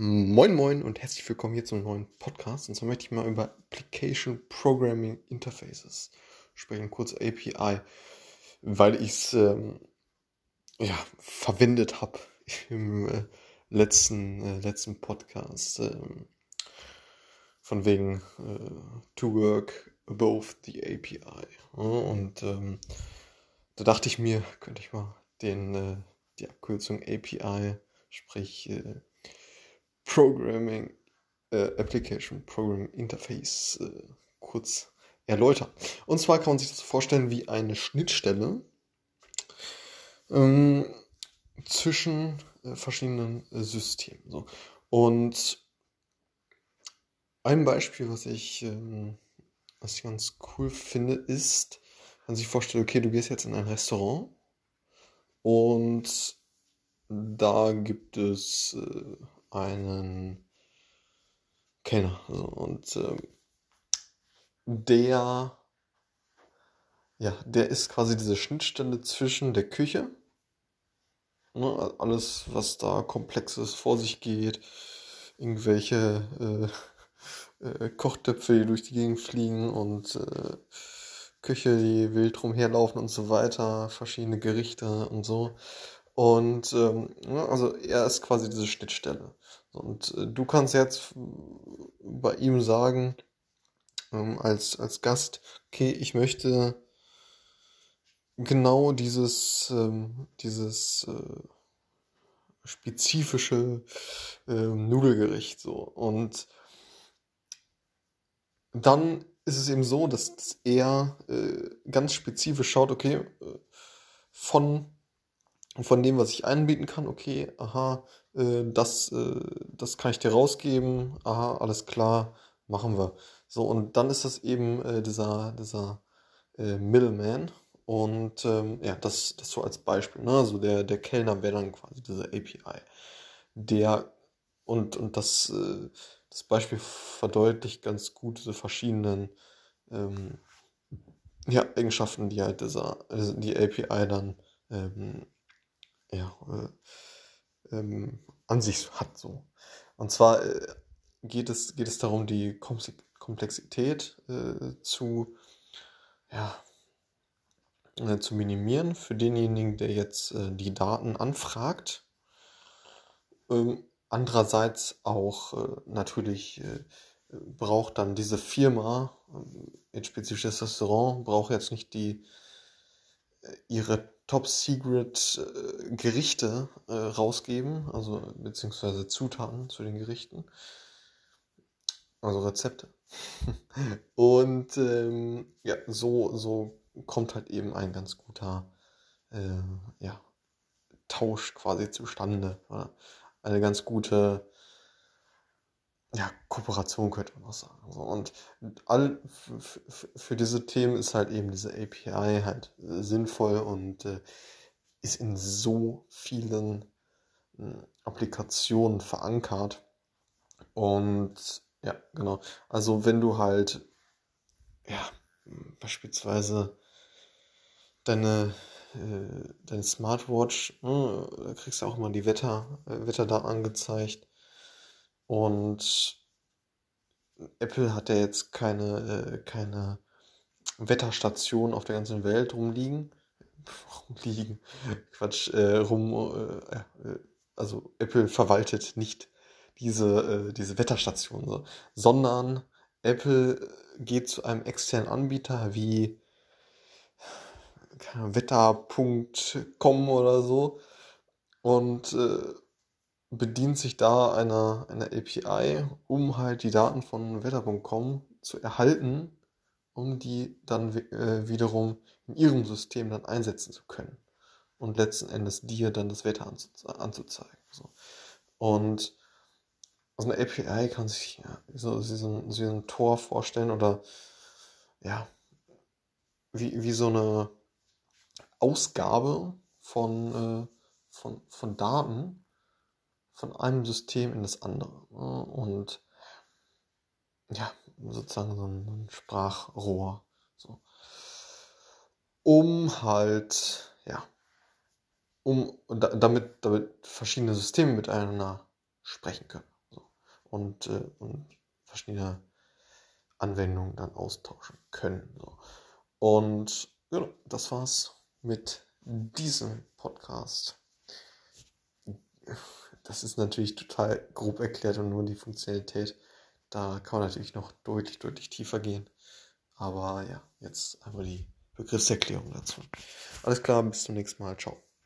Moin Moin und herzlich willkommen hier zum neuen Podcast. Und zwar möchte ich mal über Application Programming Interfaces sprechen, kurz API, weil ich es ähm, ja, verwendet habe im äh, letzten, äh, letzten Podcast. Ähm, von wegen äh, to work above the API. Und ähm, da dachte ich mir, könnte ich mal den, äh, die Abkürzung API, sprich äh, Programming äh, Application Programming Interface äh, kurz erläutern. Und zwar kann man sich das vorstellen wie eine Schnittstelle ähm, zwischen äh, verschiedenen äh, Systemen. So. Und ein Beispiel, was ich, ähm, was ich ganz cool finde, ist, man sich vorstellt, okay, du gehst jetzt in ein Restaurant und da gibt es äh, einen Kellner. Und ähm, der, ja, der ist quasi diese Schnittstelle zwischen der Küche, ne, alles, was da komplexes vor sich geht, irgendwelche äh, äh, Kochtöpfe, die durch die Gegend fliegen und äh, Küche, die wild rumherlaufen und so weiter, verschiedene Gerichte und so. Und ähm, also er ist quasi diese Schnittstelle. Und äh, du kannst jetzt bei ihm sagen, ähm, als, als Gast, okay, ich möchte genau dieses, ähm, dieses äh, spezifische äh, Nudelgericht so. Und dann ist es eben so, dass er äh, ganz spezifisch schaut, okay, äh, von von dem, was ich anbieten kann, okay, aha, äh, das, äh, das kann ich dir rausgeben, aha, alles klar, machen wir. So, und dann ist das eben äh, dieser, dieser äh, Middleman. Und ähm, ja, das, das so als Beispiel. Ne? Also der, der Kellner wäre dann quasi diese API. Der, und, und das, äh, das Beispiel verdeutlicht ganz gut diese verschiedenen ähm, ja, Eigenschaften, die halt dieser, die API dann ähm, ja, äh, ähm, an sich hat. So. Und zwar äh, geht, es, geht es darum, die Komplexität äh, zu, ja, äh, zu minimieren für denjenigen, der jetzt äh, die Daten anfragt. Ähm, andererseits auch äh, natürlich braucht dann diese Firma, ein spezifisches Restaurant, braucht jetzt nicht die ihre Top-Secret-Gerichte äh, rausgeben, also beziehungsweise Zutaten zu den Gerichten, also Rezepte. Und ähm, ja, so, so kommt halt eben ein ganz guter äh, ja, Tausch quasi zustande. Oder? Eine ganz gute ja, Kooperation könnte man auch sagen. So, und all für diese Themen ist halt eben diese API halt äh, sinnvoll und äh, ist in so vielen äh, Applikationen verankert. Und ja, genau. Also wenn du halt, ja, beispielsweise deine, äh, deine Smartwatch, ne, da kriegst du auch immer die Wetter, äh, Wetterdaten angezeigt und Apple hat ja jetzt keine, äh, keine Wetterstation auf der ganzen Welt rumliegen. Rumliegen. Quatsch, äh, rum. Äh, äh, also Apple verwaltet nicht diese, äh, diese Wetterstation, so, sondern Apple geht zu einem externen Anbieter wie wetter.com oder so und äh, bedient sich da einer, einer API, um halt die Daten von wetter.com zu erhalten, um die dann äh, wiederum in ihrem System dann einsetzen zu können. Und letzten Endes dir dann das Wetter anzu anzuzeigen. So. Und aus einer API kann sich ja, so, so, so ein Tor vorstellen oder ja, wie, wie so eine Ausgabe von, äh, von, von Daten, von einem System in das andere. Und ja, sozusagen so ein, Sprachrohr. So. Um halt, ja, um damit, damit verschiedene Systeme miteinander sprechen können. So. und, äh, und verschiedene Anwendungen dann austauschen können. So. Und ja, das war's mit diesem Podcast. Das ist natürlich total grob erklärt und nur die Funktionalität. Da kann man natürlich noch deutlich, deutlich tiefer gehen. Aber ja, jetzt einmal die Begriffserklärung dazu. Alles klar, bis zum nächsten Mal. Ciao.